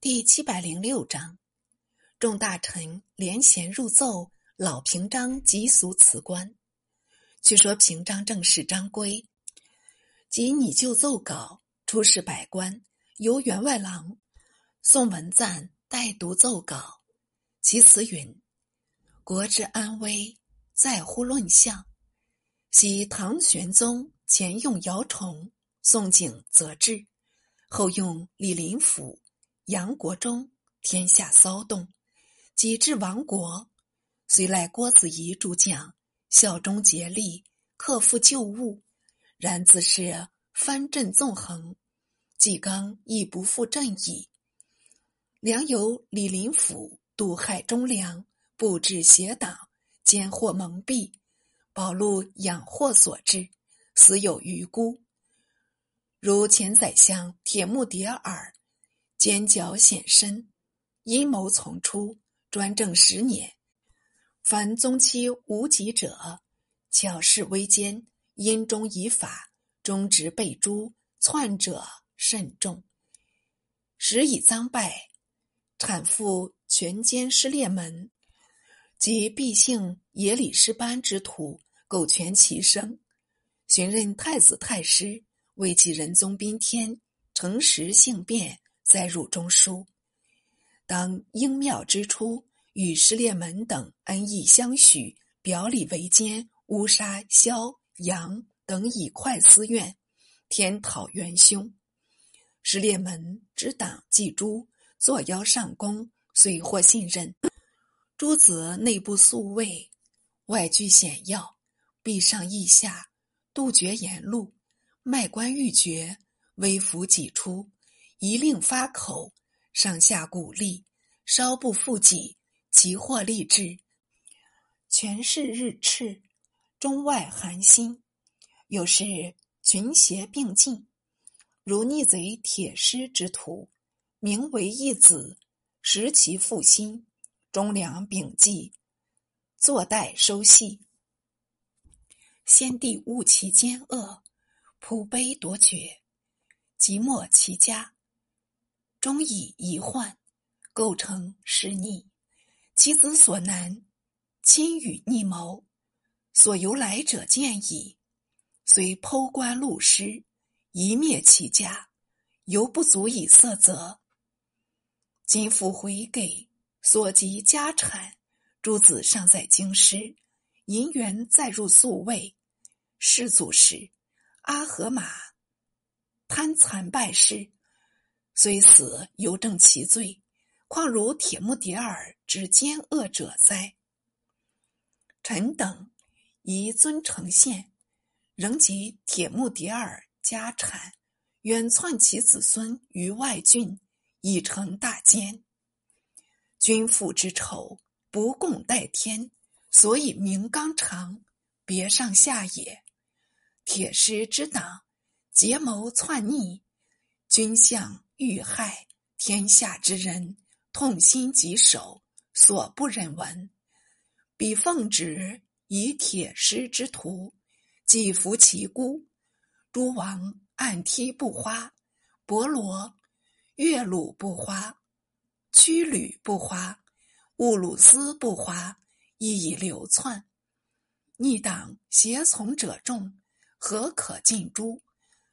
第七百零六章，众大臣连衔入奏老平章疾俗辞官。据说平章正是张规，即拟就奏稿出示百官，由员外郎宋文赞代读奏稿。其词云：“国之安危在乎论相。昔唐玄宗前用姚崇，宋景则治，后用李林甫。”杨国忠，天下骚动，己至亡国，虽赖郭子仪诸将效忠竭力，克复旧物，然自是藩镇纵横，纪纲亦不复正矣。良由李林甫毒害忠良，布置邪党，奸惑蒙蔽，保禄养祸所致，死有余辜。如前宰相铁木迭耳。奸狡显深，阴谋丛出，专政十年。凡宗期无极者，巧事微奸，阴中以法，忠直被诛，篡者甚众。时以赃败，产妇全奸失列门，及毕姓野里失班之徒，苟全其生。寻任太子太师，为其仁宗宾天，诚实性变。载入中书，当应庙之初，与失列门等恩义相许，表里为奸，诬杀萧杨等以快私怨，天讨元凶。失列门之党祭诸，作妖上宫，遂获信任。诸子内部宿卫，外居险要，壁上意下，杜绝言路，卖官鬻爵，微服己出。一令发口，上下鼓励，稍不负己，即获立志。权势日炽，中外寒心。有时群邪并进，如逆贼铁狮之徒，名为义子，食其腹心，忠良秉纪，坐待收系。先帝误其奸恶，普卑夺爵，即没其家。终以遗患，构成失逆，其子所难，亲与逆谋，所由来者见矣。虽剖官戮尸，一灭其家，犹不足以色责。今复回给所及家产，诸子尚在京师，银元再入宿卫。世祖时，阿合马贪残败事。虽死犹正其罪，况如铁木迭儿之奸恶者哉？臣等宜尊丞相，仍及铁木迭儿家产，远窜其子孙于外郡，以成大奸。君父之仇，不共戴天，所以名纲常，别上下也。铁师之党，结谋篡逆，君相。遇害天下之人，痛心疾首，所不忍闻。彼奉旨以铁狮之徒，祭服其孤。诸王暗梯不花，伯罗月鲁不花，屈吕不花，兀鲁斯不花，亦以流窜。逆党胁从者众，何可尽诛？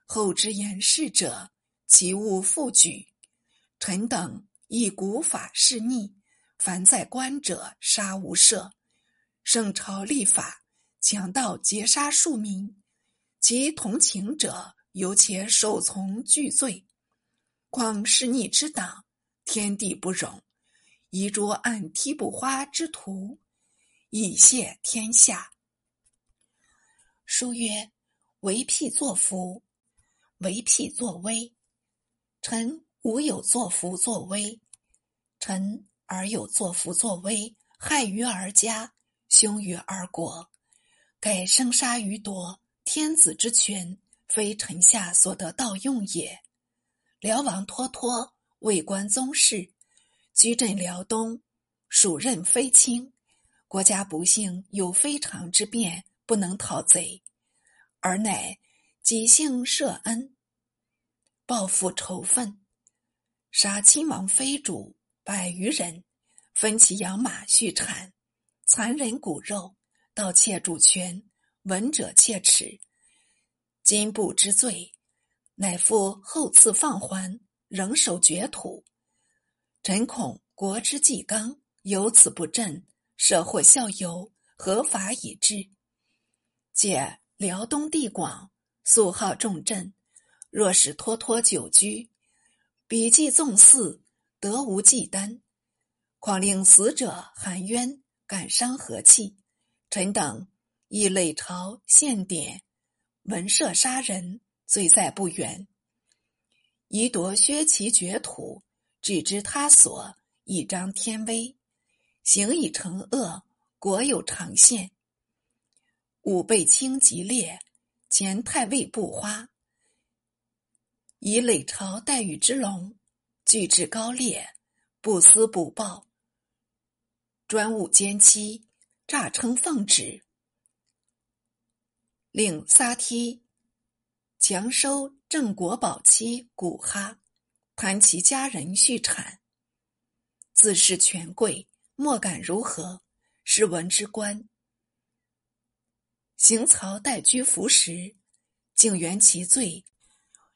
后之言事者。其物复举，臣等以古法示逆，凡在官者杀无赦。圣朝立法，强盗劫杀庶民，其同情者尤且受从俱罪。况是逆之党，天地不容。宜捉按梯不花之徒，以谢天下。书曰：为辟作福，为辟作威。臣无有作福作威，臣而有作福作威，害于儿家，凶于儿国，盖生杀予夺，天子之权，非臣下所得盗用也。辽王脱脱为官宗室，居镇辽东，属任非卿，国家不幸有非常之变，不能讨贼，而乃即幸赦恩。报复仇愤，杀亲王妃主百余人，分其养马畜产，残人骨肉，盗窃主权，闻者切齿。今不知罪，乃复后赐放还，仍守绝土。臣恐国之纪纲由此不振，社会效尤，何法以治？借辽东地广，素好重镇，若使脱脱久居。笔迹纵肆，得无忌惮；况令死者含冤，感伤和气。臣等亦累朝献典，闻赦杀人，罪在不远。宜夺削其爵土，置之他所，以彰天威。行以惩恶，国有常宪。吾辈轻即烈，前太尉不花。以累朝待遇之隆，举至高烈，不思补报，专务奸妻，诈称奉旨，令撒梯强收郑国宝妻古哈，谈其家人续产，自是权贵，莫敢如何。是闻之官，行曹待居服时，竟原其罪。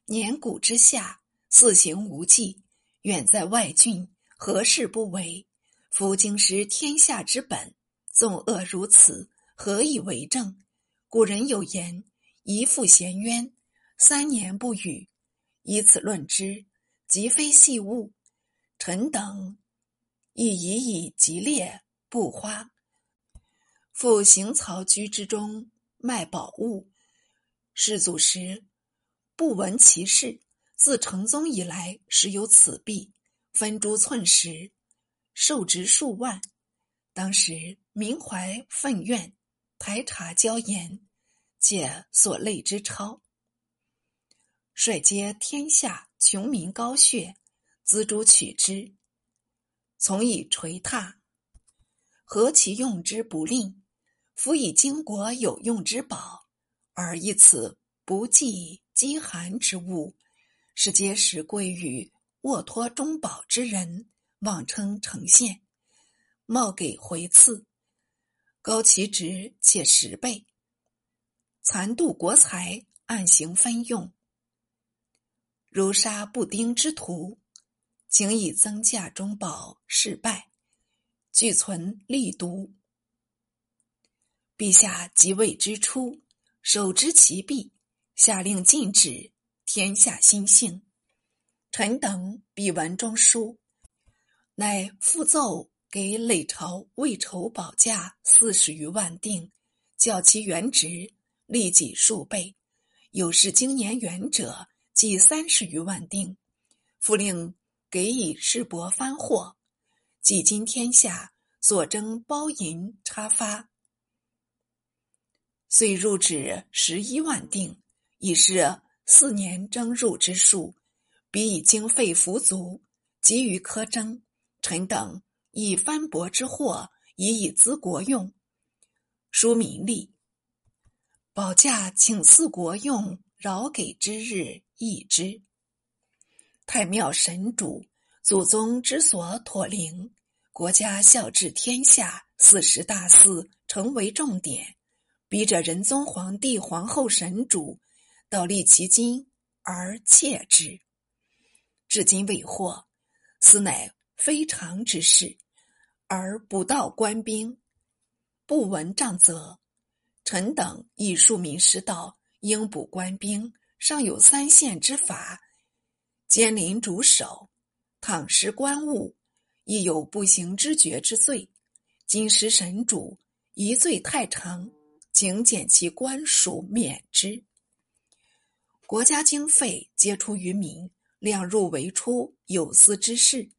年谷之下，四行无忌，远在外郡，何事不为？夫经师天下之本，纵恶如此，何以为政？古人有言：“一复衔冤，三年不语。”以此论之，即非细物。臣等亦已以吉烈不花，复行曹居之中，卖宝物。世祖时。不闻其事，自成宗以来，时有此弊，分诸寸石，受值数万。当时民怀愤怨，排查交言，借所累之钞，率皆天下穷民高血，资诸取之，从以垂榻。何其用之不吝？夫以经国有用之宝，而以此不计。饥寒之物，是皆使归于沃托中饱之人，妄称呈现，冒给回赐，高其职且十倍，残度国财，暗行分用，如杀布丁之徒，请以增价中饱，事败，俱存力毒。陛下即位之初，手执其臂。下令禁止，天下兴幸。臣等笔文中书，乃复奏给累朝未筹保价四十余万锭，较其原值立己数倍。有是经年远者，计三十余万锭。复令给以市帛番货，即今天下所征包银插发，遂入纸十一万锭。已是四年征入之数，彼以经费 ful 足，急于苛征。臣等以藩帛之货，以以资国用，书名利。保驾请赐国用，饶给之日易之。太庙神主，祖宗之所妥灵，国家孝治天下，四时大祀成为重点。笔者仁宗皇帝、皇后神主。道立其金而窃之，至今未获，此乃非常之事。而不到官兵，不闻杖责。臣等以庶民失道，应补官兵，尚有三县之法，监临主守，倘失官务，亦有不行知觉之罪。今时神主一罪太长，请减其官属，免之。国家经费皆出于民，量入为出，有司之事。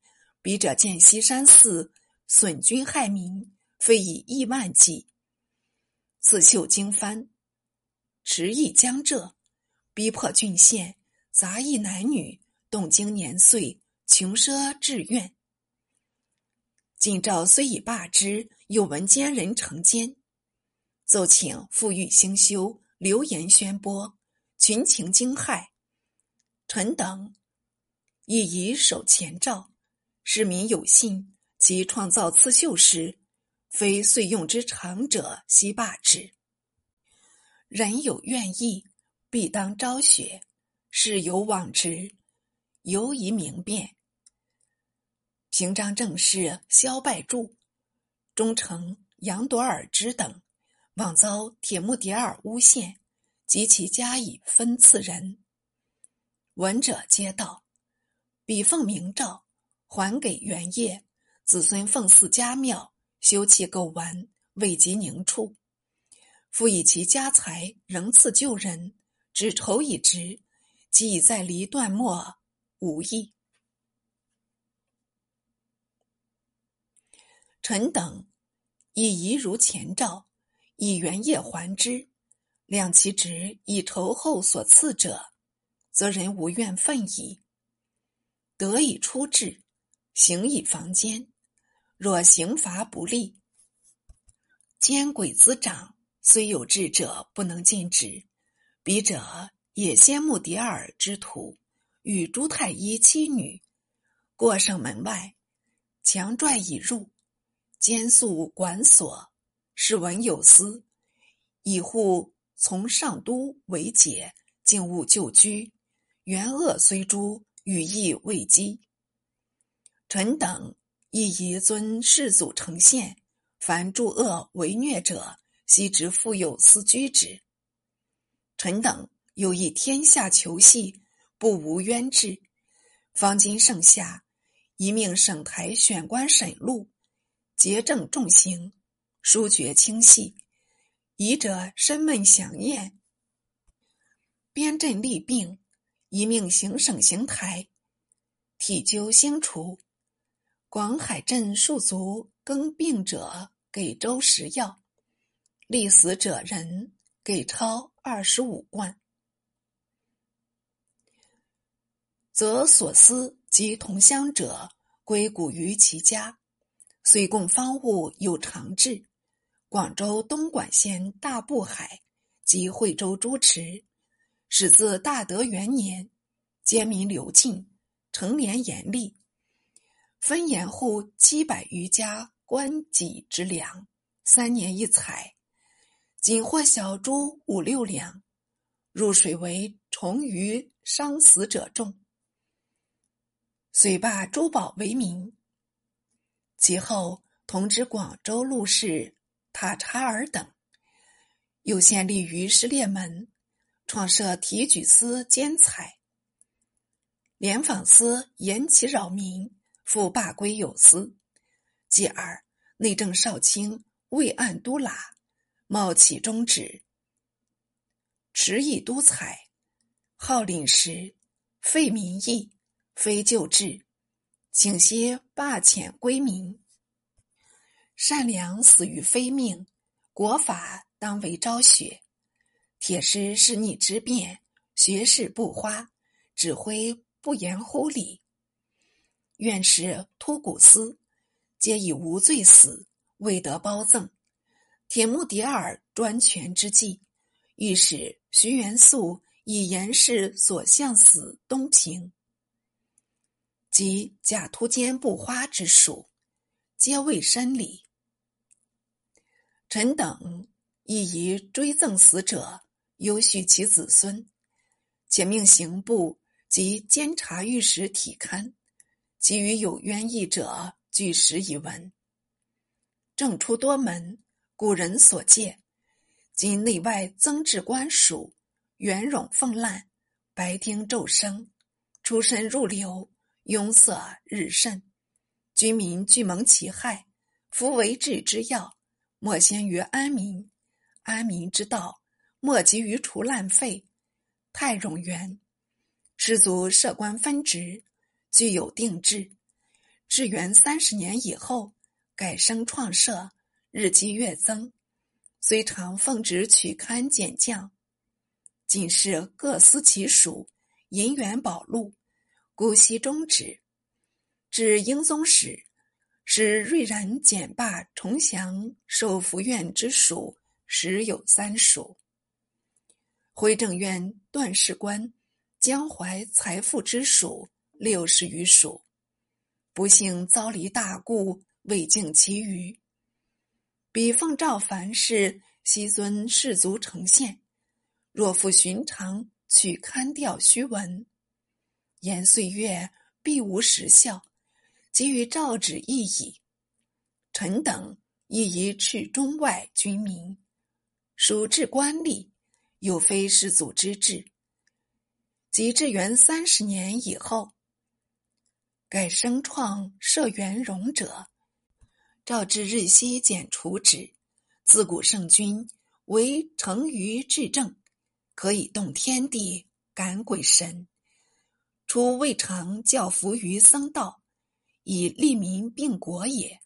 笔者见西山寺损军害民，非以亿万计。刺绣经幡，持役江浙，逼迫郡县，杂役男女，动经年岁，穷奢志愿。今诏虽已罢之，又闻奸人成奸，奏请复欲兴修，流言宣播。群情惊骇，臣等亦以守前诏，市民有信。其创造刺绣时，非岁用之长者，悉罢之。人有愿意，必当昭雪；事有往直，犹宜明辨。平章政事萧拜柱、忠诚杨朵尔之等，妄遭铁木迭儿诬陷，及其加以分赐人。闻者皆道：“彼奉明诏，还给原业。”子孙奉祀家庙，修葺构完，未及宁处。复以其家财仍赐旧人，只筹已直，即已在离断末，无益。臣等亦宜如前诏，以原业还之。量其职以酬后所赐者，则人无怨愤矣。得以出治，行以防奸。若刑罚不力，奸鬼滋长，虽有智者不能尽止。笔者也先穆迭尔之徒，与朱太医妻女过圣门外，强拽已入，监宿管所，是闻有司，以护从上都为解，竟勿就居。元恶虽诛，羽翼未击。臣等。亦宜尊世祖成宪，凡助恶为虐者，悉执复有司居之。臣等又以天下求系，不无冤志。方今盛夏，一命省台选官审录，结正重刑，疏决清细，疑者身闷详验。边镇立病，一命行省行台，体究兴除。广海镇戍卒更病者，给粥食药；立死者人，给钞二十五贯。则所思及同乡者，归谷于其家。虽供方物有长治。广州东莞县大埠海及惠州诸池，始自大德元年，奸民流进，成年严厉。分盐户七百余家官己之粮，三年一采，仅获小猪五六两。入水为虫鱼伤死者众，遂罢珠宝为名。其后同知广州陆氏塔查尔等，又先立于失列门，创设提举司兼采，廉访司严其扰民。复罢归有司，继而内政少卿魏案都喇，冒起中旨，持议督采，号领时，废民役，非旧制，请些罢遣归民。善良死于非命，国法当为昭雪。铁师是逆之变，学士不花，指挥不言乎礼。院士突古斯，皆以无罪死，未得褒赠。铁木迭儿专权之际，御史徐元素以严氏所向死东平，及假突坚不花之属，皆未申理。臣等亦宜追赠死者，优恤其子孙，且命刑部及监察御史体勘。其余有冤意者，据实以闻。政出多门，古人所戒。今内外增置官署，圆冗奉滥，白丁骤升，出身入流，壅塞日甚。军民俱蒙其害。夫为治之要，莫先于安民；安民之道，莫急于除滥废。太冗元，士族设官分职。具有定制，至元三十年以后，改生创设，日积月增。虽常奉旨取勘检将，仅是各司其属，银元宝禄，姑息终止。至英宗时，使瑞然简罢重降受福院之属，实有三属。徽正院段氏官江淮财富之属。六十余属。不幸遭离大故，未尽其余。彼奉诏凡事，悉遵士族呈现。若复寻常，取刊调虚文，言岁月必无实效。给予诏旨亦矣。臣等亦宜斥中外军民，属治官吏，又非世祖之治。及至元三十年以后，改生创设元荣者，诏至日夕减除之。自古圣君为成于治政，可以动天地，感鬼神。初未尝教服于僧道，以利民并国也。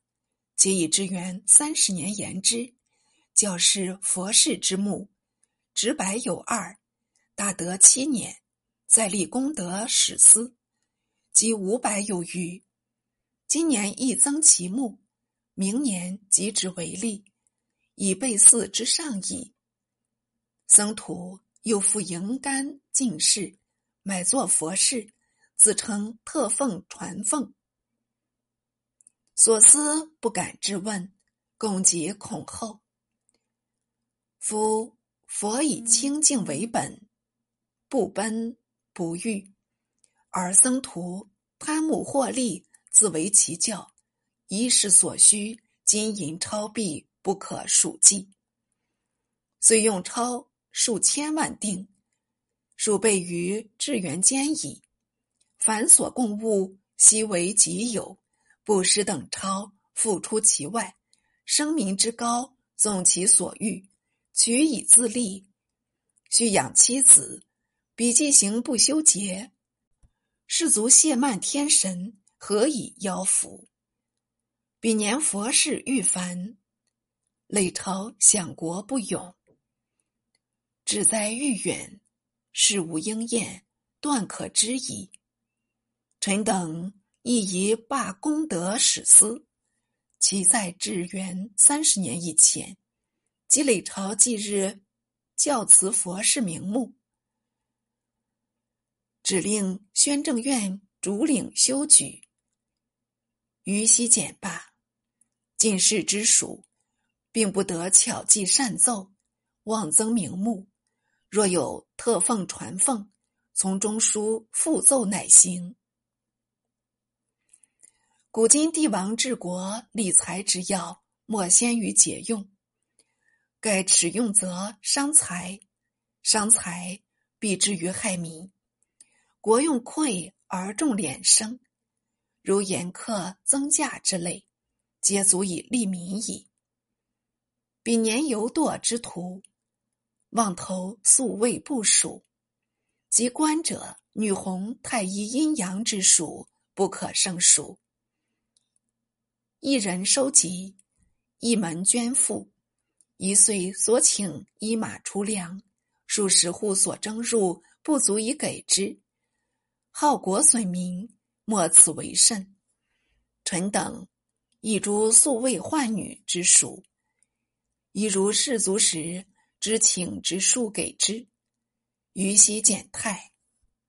皆以之元三十年言之，教是佛事之目，直白有二，大德七年，再立功德史司。即五百有余，今年亦增其目，明年即止为例，以备祀之上矣。僧徒又复迎干进士，买作佛事，自称特奉传奉。所思不敢质问，共结恐后。夫佛以清净为本，不奔不欲。而僧徒贪慕获利，自为其教，衣食所需，金银钞币不可数计。虽用钞数千万锭，数倍于至元间矣。凡所供物，悉为己有，不施等超，付出其外。声名之高，纵其所欲，取以自立。须养妻子，彼既行不修节。士卒谢慢天神，何以邀福？彼年佛事愈繁，累朝享国不永。志哉愈远，事无应验，断可知矣。臣等亦宜罢功德史司，其在至元三十年以前，积累朝祭日，教慈佛事名目。指令宣政院主领修举，于悉简罢。进士之属，并不得巧记善奏，妄增名目。若有特奉传奉，从中书复奏乃行。古今帝王治国理财之要，莫先于节用。盖耻用则伤财，伤财必至于害民。国用匮而重敛生，如盐客增价之类，皆足以利民矣。彼年犹惰之徒，妄投素未部署，及官者女红太医阴阳之属，不可胜数。一人收集，一门捐赋，一岁所请一马出粮，数十户所征入，不足以给之。好国损民，莫此为甚。臣等亦诸素未宦女之属，一如士卒时之请之数给之，于悉简泰。